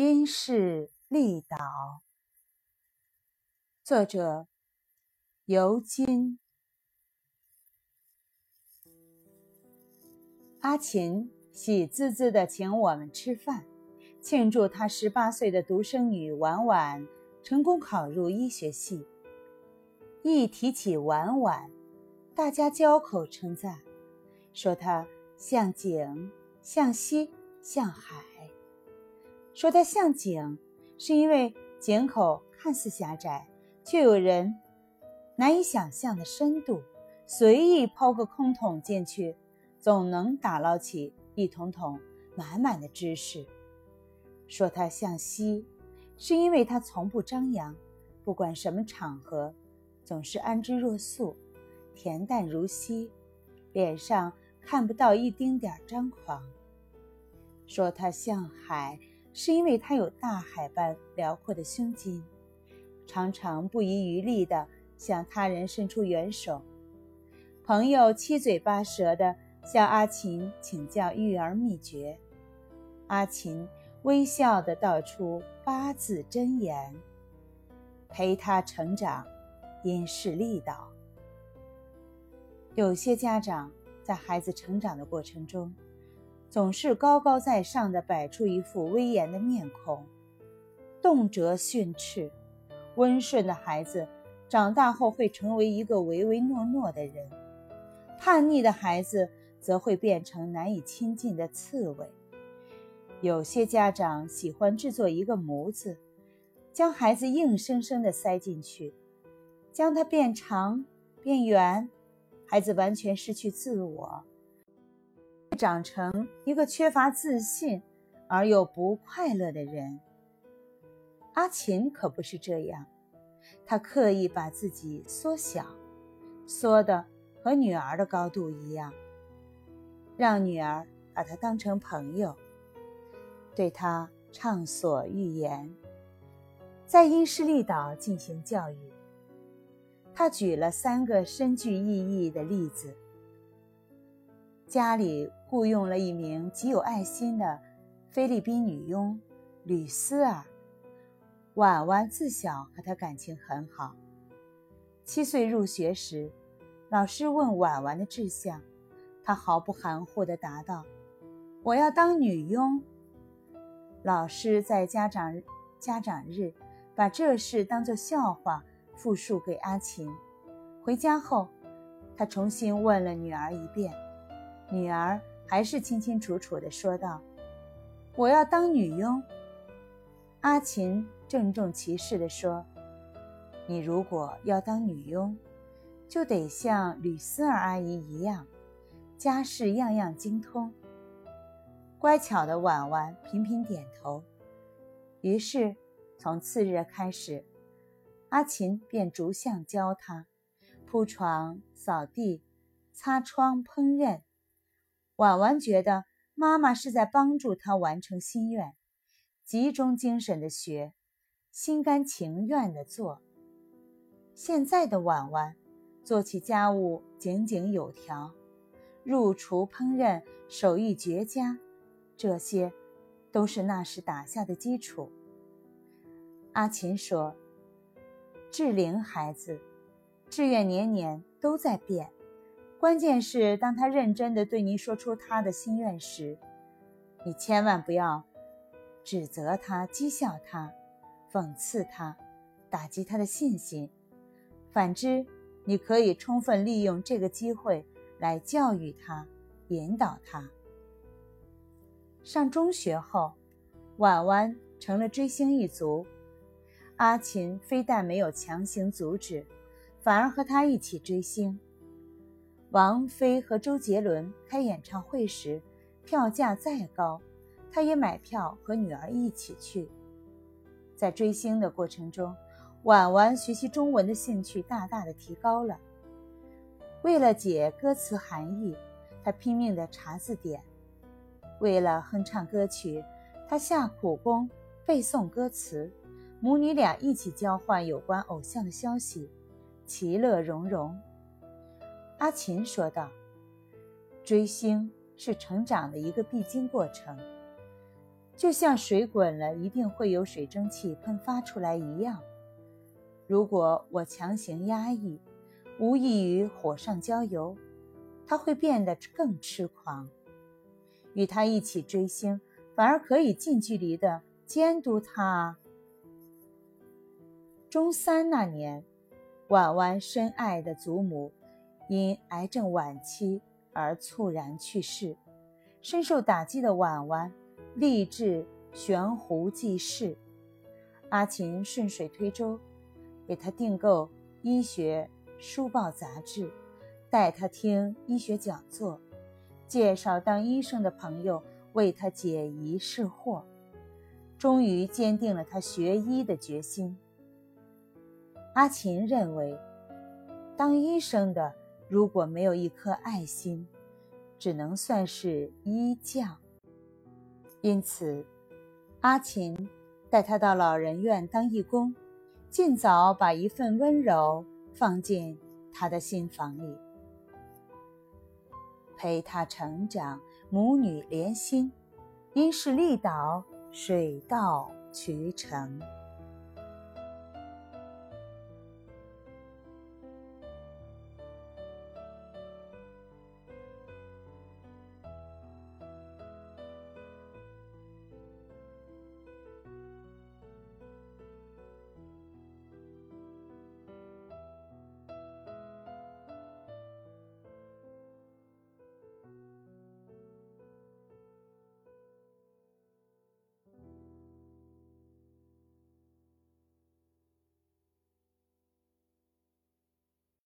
因势利导，作者尤金。阿琴喜滋滋的请我们吃饭，庆祝她十八岁的独生女婉婉成功考入医学系。一提起婉婉，大家交口称赞，说她像景，像溪，像海。说它像井，是因为井口看似狭窄，却有人难以想象的深度，随意抛个空桶进去，总能打捞起一桶桶满满的知识。说它像溪，是因为它从不张扬，不管什么场合，总是安之若素，恬淡如溪，脸上看不到一丁点张狂。说它像海。是因为他有大海般辽阔的胸襟，常常不遗余力地向他人伸出援手。朋友七嘴八舌地向阿琴请教育儿秘诀，阿琴微笑地道出八字真言：陪他成长，因势利导。有些家长在孩子成长的过程中，总是高高在上的摆出一副威严的面孔，动辄训斥。温顺的孩子长大后会成为一个唯唯诺诺的人，叛逆的孩子则会变成难以亲近的刺猬。有些家长喜欢制作一个模子，将孩子硬生生地塞进去，将它变长变圆，孩子完全失去自我。长成一个缺乏自信而又不快乐的人。阿琴可不是这样，她刻意把自己缩小，缩的和女儿的高度一样，让女儿把她当成朋友，对她畅所欲言，在因势利导进行教育。他举了三个深具意义的例子。家里雇佣了一名极有爱心的菲律宾女佣吕斯尔。婉婉自小和她感情很好。七岁入学时，老师问婉婉的志向，她毫不含糊地答道：“我要当女佣。”老师在家长家长日把这事当作笑话复述给阿琴。回家后，他重新问了女儿一遍。女儿还是清清楚楚地说道：“我要当女佣。”阿琴郑重其事地说：“你如果要当女佣，就得像吕思儿阿姨一样，家事样样精通。”乖巧的婉婉频频点头。于是，从次日开始，阿琴便逐项教她铺床、扫地、擦窗、烹饪。婉婉觉得妈妈是在帮助她完成心愿，集中精神的学，心甘情愿的做。现在的婉婉做起家务井井有条，入厨烹饪手艺绝佳，这些都是那时打下的基础。阿琴说：“志玲孩子，志愿年年都在变。”关键是，当他认真地对你说出他的心愿时，你千万不要指责他、讥笑他、讽刺他、打击他的信心。反之，你可以充分利用这个机会来教育他、引导他。上中学后，婉婉成了追星一族，阿琴非但没有强行阻止，反而和他一起追星。王菲和周杰伦开演唱会时，票价再高，她也买票和女儿一起去。在追星的过程中，婉婉学习中文的兴趣大大的提高了。为了解歌词含义，她拼命的查字典；为了哼唱歌曲，她下苦功背诵歌词。母女俩一起交换有关偶像的消息，其乐融融。阿琴说道：“追星是成长的一个必经过程，就像水滚了一定会有水蒸气喷发出来一样。如果我强行压抑，无异于火上浇油，他会变得更痴狂。与他一起追星，反而可以近距离的监督他。中三那年，婉婉深爱的祖母因癌症晚期而猝然去世，深受打击的婉婉立志悬壶济世。阿琴顺水推舟。给他订购医学书报杂志，带他听医学讲座，介绍当医生的朋友为他解疑释惑，终于坚定了他学医的决心。阿琴认为，当医生的如果没有一颗爱心，只能算是医匠。因此，阿琴带他到老人院当义工。尽早把一份温柔放进他的心房里，陪他成长，母女连心，因势利导，水到渠成。